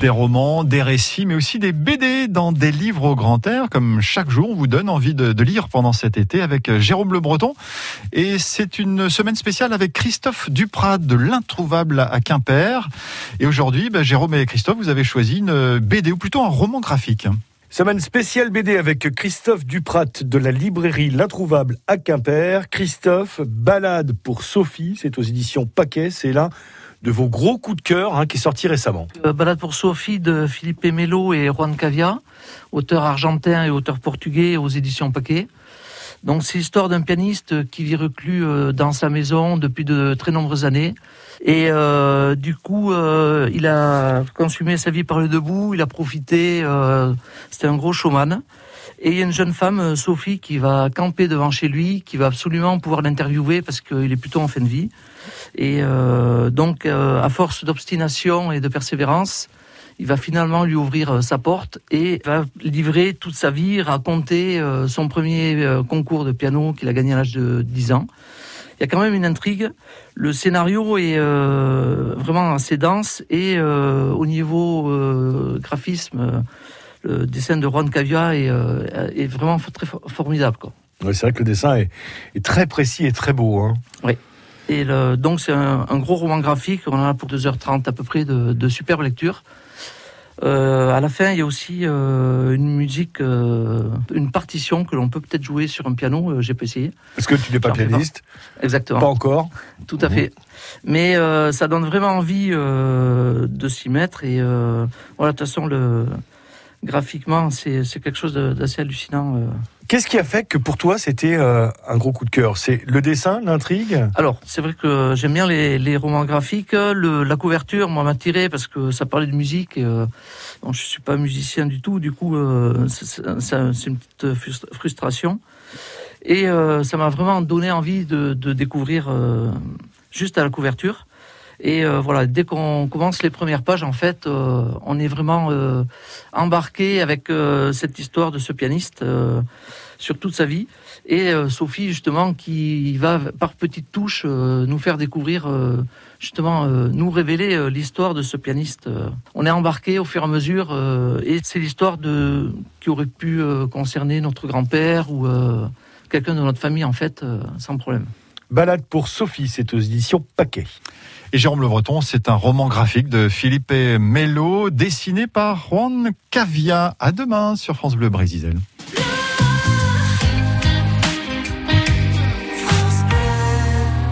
Des romans, des récits, mais aussi des BD dans des livres au grand air, comme chaque jour on vous donne envie de, lire pendant cet été avec euh, Jérôme Le Breton. Et c'est une semaine spéciale avec Christophe Duprat de l'Introuvable à Quimper. Et aujourd'hui, bah, Jérôme et Christophe, vous avez choisi une BD, ou plutôt un roman graphique. Semaine spéciale BD avec Christophe Duprat de la librairie L'Introuvable à Quimper. Christophe, balade pour Sophie, c'est aux éditions Paquet, c'est là de vos gros coups de cœur hein, qui est sorti récemment. Euh, Balade pour Sophie de Philippe Melo et Juan Cavia, auteur argentin et auteur portugais aux éditions Paquet. Donc c'est l'histoire d'un pianiste qui vit reclus euh, dans sa maison depuis de très nombreuses années. Et euh, du coup, il a consumé sa vie par le debout, il a profité, c'était un gros showman. Et il y a une jeune femme, Sophie, qui va camper devant chez lui, qui va absolument pouvoir l'interviewer parce qu'il est plutôt en fin de vie. Et euh, donc, euh, à force d'obstination et de persévérance, il va finalement lui ouvrir euh, sa porte et va livrer toute sa vie, raconter son premier concours de piano qu'il a gagné à l'âge de 10 ans. Il y a quand même une intrigue. Le scénario est vraiment assez dense et au niveau graphisme, le dessin de Juan Cavia est, est vraiment très formidable. c'est vrai que le dessin est, très précis et très beau. Hein. Oui. Et donc c'est un, gros roman graphique, on en a pour 2h30 à peu près de, de superbes lectures. Euh, à la fin, il y a aussi euh, une musique, euh, une partition que l'on peut peut-être jouer sur un piano. Euh, j'ai pas essayé. Est-ce que tu n'es pas pianiste Exactement. Pas encore. Tout à fait. Mais euh, ça donne vraiment envie de s'y mettre. Et voilà, de toute façon, le, graphiquement, c'est quelque chose d'assez hallucinant. Euh. Qu'est-ce qui a fait que pour toi c'était euh, un gros coup de cœur? C'est le dessin, l'intrigue? Alors, c'est vrai que j'aime bien les, romans graphiques. la couverture, moi, m'a tiré parce que ça parlait de musique. Et, euh, bon, je suis pas musicien du tout, du coup, c'est une petite frustration. Et ça m'a vraiment donné envie de, de découvrir juste à la couverture. Et euh, voilà, dès qu'on commence les premières pages, en fait, euh, on est vraiment euh, embarqué avec cette histoire de ce pianiste sur toute sa vie. Et Sophie, justement, qui va par petites touches nous faire découvrir, justement, nous révéler l'histoire de ce pianiste. on est embarqué au fur et à mesure, et c'est l'histoire qui aurait pu concerner notre grand-père ou quelqu'un de notre famille, en fait, sans problème. Balade pour Sophie, c'est aux éditions Paquet. Et Jérôme Le Breton, c'est un roman graphique de Philippe Mello, dessiné par Juan Cavia. À demain sur France Bleu Brésil.